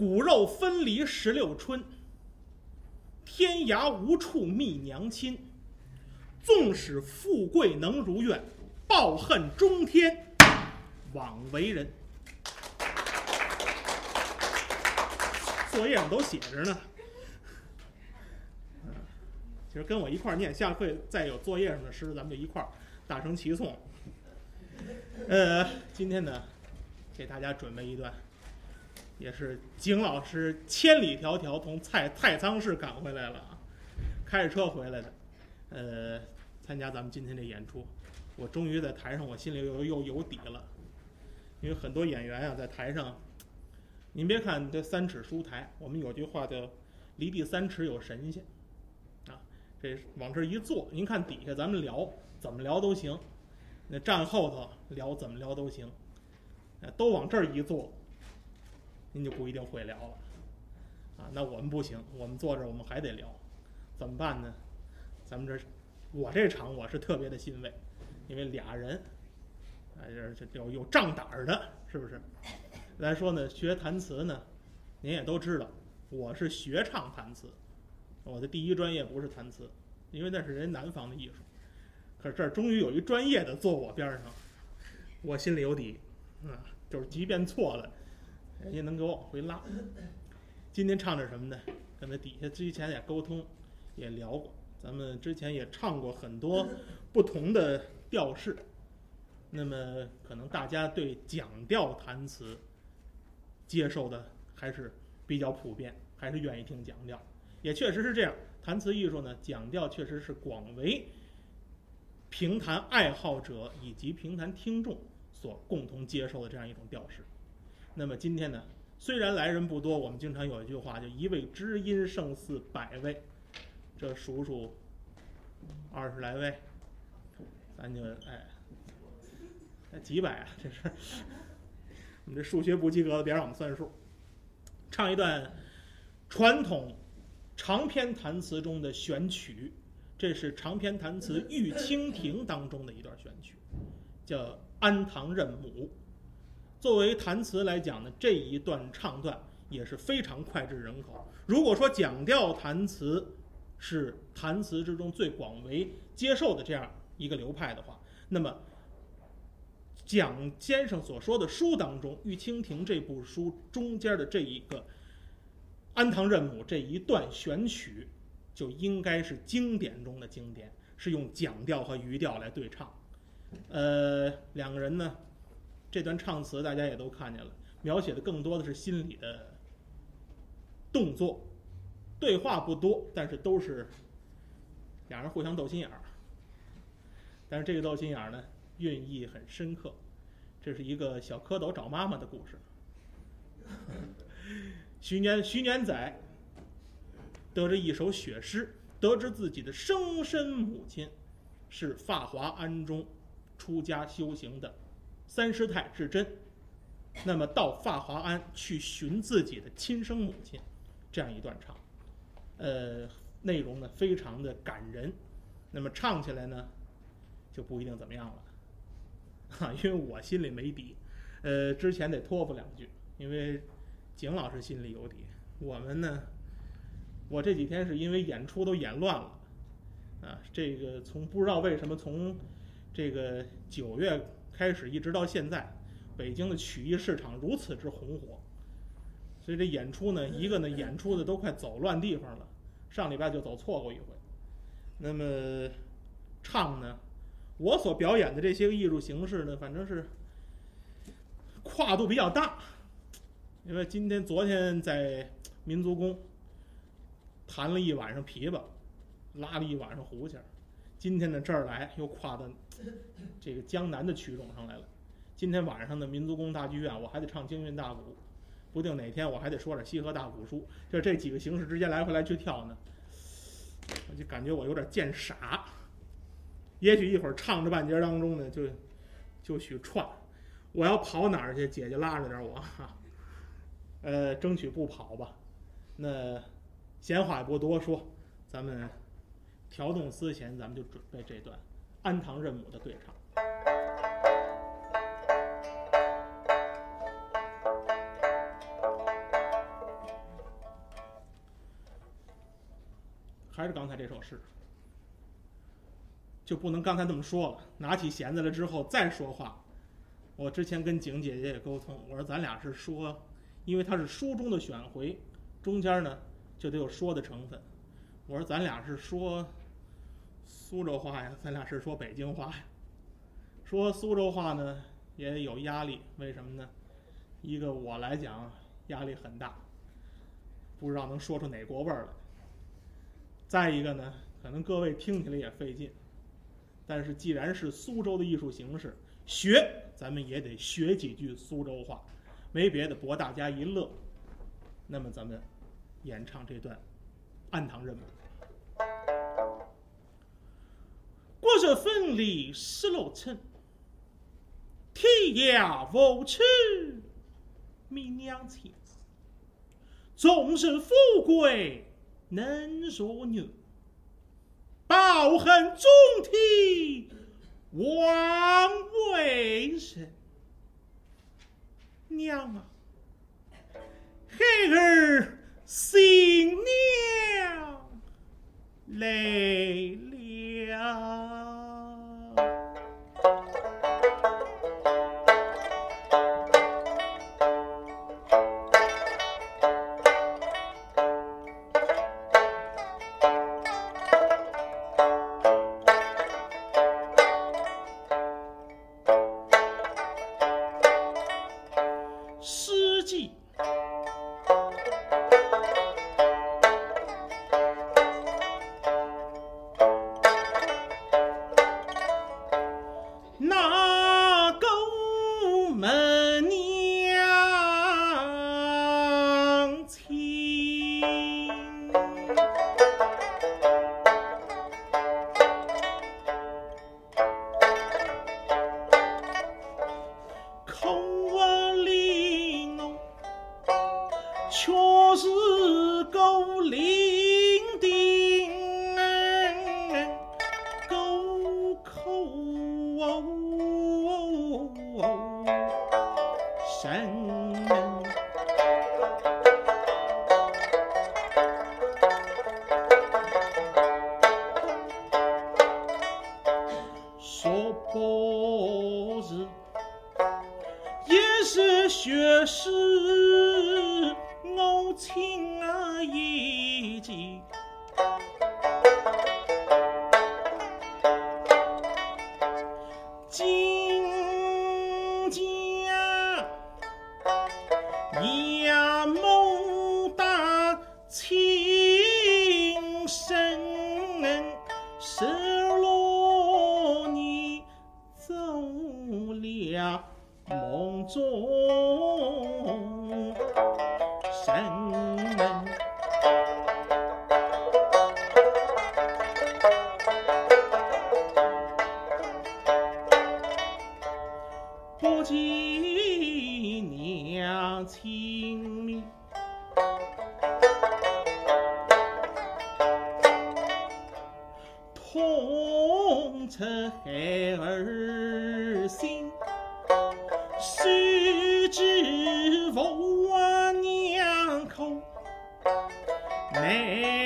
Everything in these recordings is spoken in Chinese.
骨肉分离十六春，天涯无处觅娘亲。纵使富贵能如愿，抱恨终天枉为人。作业上都写着呢。其实跟我一块儿念，下回再有作业上的诗，咱们就一块儿大声齐诵。呃，今天呢，给大家准备一段，也是景老师千里迢迢从太太仓市赶回来了啊，开着车回来的，呃，参加咱们今天这演出，我终于在台上，我心里又又有底了，因为很多演员啊，在台上。您别看这三尺书台，我们有句话叫“离地三尺有神仙”，啊，这往这一坐，您看底下咱们聊怎么聊都行，那站后头聊怎么聊都行，都往这儿一坐，您就不一定会聊了，啊，那我们不行，我们坐这儿我们还得聊，怎么办呢？咱们这我这场我是特别的欣慰，因为俩人，啊，这这有有仗胆的，是不是？来说呢，学弹词呢，您也都知道，我是学唱弹词，我的第一专业不是弹词，因为那是人南方的艺术。可是这儿终于有一专业的坐我边上，我心里有底，啊，就是即便错了，人家能给我往回拉。今天唱点什么呢？跟他底下之前也沟通，也聊过，咱们之前也唱过很多不同的调式，那么可能大家对讲调弹词。接受的还是比较普遍，还是愿意听讲调，也确实是这样。弹词艺术呢，讲调确实是广为评弹爱好者以及评弹听众所共同接受的这样一种调式。那么今天呢，虽然来人不多，我们经常有一句话，就一位知音胜似百位，这数数二十来位，咱就哎，几百啊，这是。你这数学不及格的，别让我们算数。唱一段传统长篇弹词中的选曲，这是长篇弹词《玉蜻蜓》当中的一段选曲，叫《安堂任母》。作为弹词来讲呢，这一段唱段也是非常脍炙人口。如果说讲调弹词是弹词之中最广为接受的这样一个流派的话，那么。蒋先生所说的书当中，《玉蜻蜓》这部书中间的这一个《安堂任母》这一段选曲，就应该是经典中的经典，是用讲调和余调来对唱。呃，两个人呢，这段唱词大家也都看见了，描写的更多的是心理的动作，对话不多，但是都是俩人互相斗心眼儿。但是这个斗心眼儿呢？寓意很深刻，这是一个小蝌蚪找妈妈的故事。徐年徐年仔得着一首血诗，得知自己的生身母亲是法华庵中出家修行的三师太智真，那么到法华庵去寻自己的亲生母亲，这样一段唱，呃，内容呢非常的感人，那么唱起来呢就不一定怎么样了。哈，因为我心里没底，呃，之前得托付两句，因为景老师心里有底。我们呢，我这几天是因为演出都演乱了，啊，这个从不知道为什么从这个九月开始一直到现在，北京的曲艺市场如此之红火，所以这演出呢，一个呢演出的都快走乱地方了，上礼拜就走错过一回，那么唱呢？我所表演的这些个艺术形式呢，反正是跨度比较大，因为今天、昨天在民族宫弹了一晚上琵琶，拉了一晚上胡琴，今天呢这儿来又跨到 这个江南的曲种上来了。今天晚上的民族宫大剧院，我还得唱京韵大鼓，不定哪天我还得说点西河大鼓书，就这几个形式之间来回来去跳呢，我就感觉我有点见傻。也许一会儿唱着半截当中呢，就就许串，我要跑哪儿去？姐姐拉着点我，呃，争取不跑吧。那闲话也不多说，咱们调动丝弦，咱们就准备这段“安堂认母”的对唱，还是刚才这首诗，就不能刚才那么说了。拿起弦子来之后再说话。我之前跟景姐姐也沟通，我说咱俩是说，因为它是书中的选回，中间呢就得有说的成分。我说咱俩是说。苏州话呀，咱俩是说北京话呀。说苏州话呢也有压力，为什么呢？一个我来讲压力很大，不知道能说出哪国味儿来。再一个呢，可能各位听起来也费劲，但是既然是苏州的艺术形式，学咱们也得学几句苏州话，没别的，博大家一乐。那么咱们演唱这段《暗堂人》。分离失落城，天涯无处觅娘亲。纵是富贵能如牛，抱恨中体枉为人。娘啊，孩儿新娘来了。不是。也是学识梦中神。不及娘亲密，痛彻孩儿哪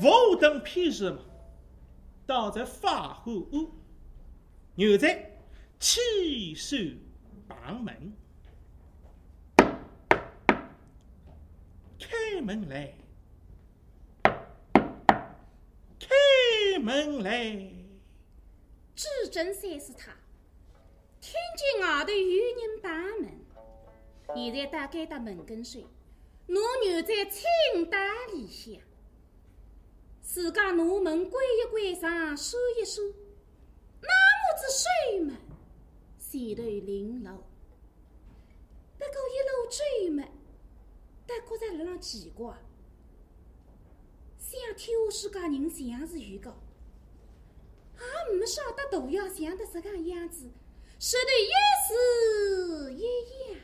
无等屁事嘛，倒在法后屋，牛仔起手绑门，开门来，开门来，只真三是他。听见外头有人把门，现在打开到门跟前，我牛仔请打里向。自家拿门关一关上，锁一锁，那么子睡嘛前头领路。不过一路追嘛，但觉着辣浪奇怪，想天下世界人像是有个，也没晓得大要像得这个样子，舌头一是一样，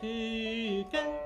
追。他。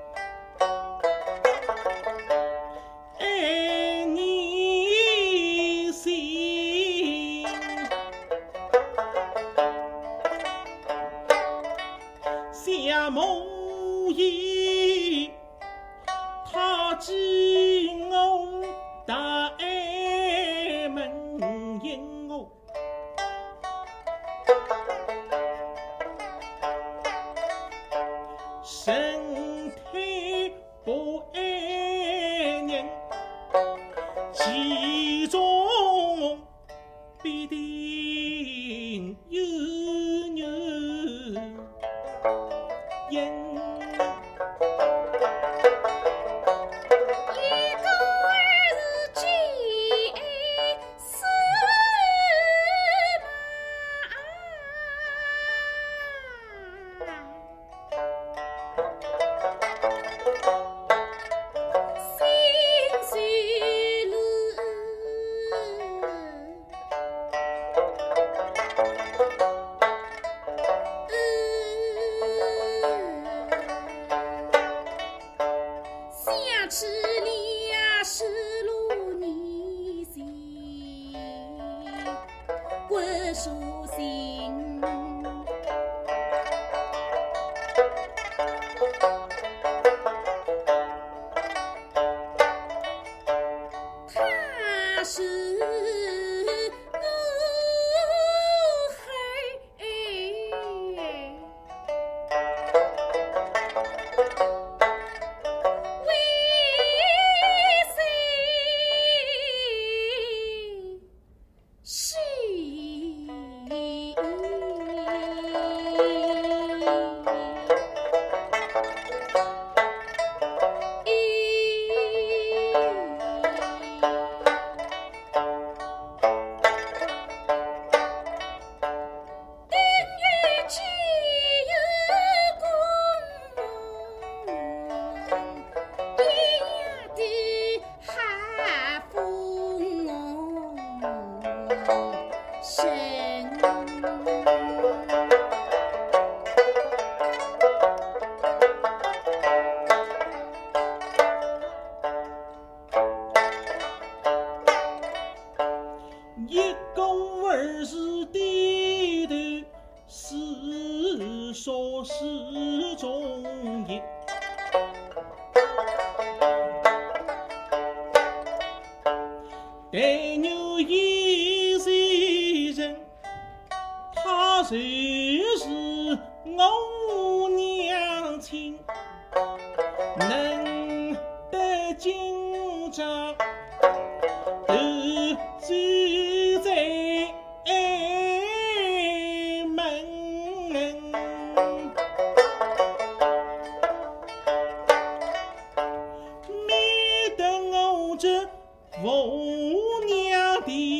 但有一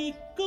娘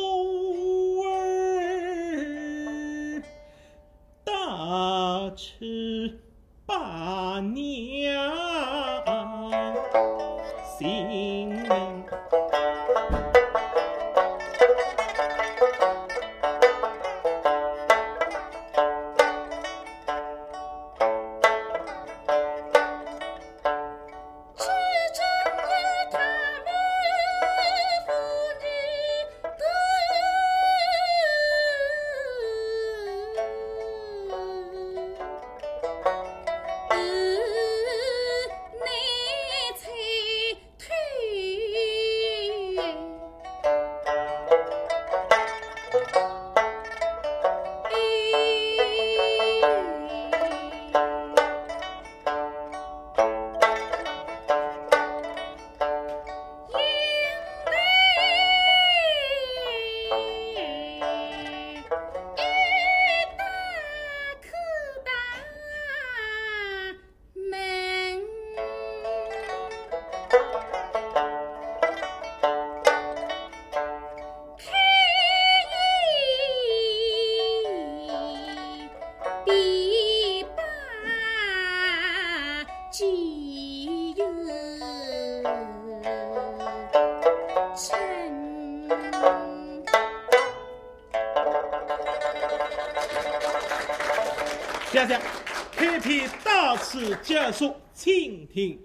是接受倾听。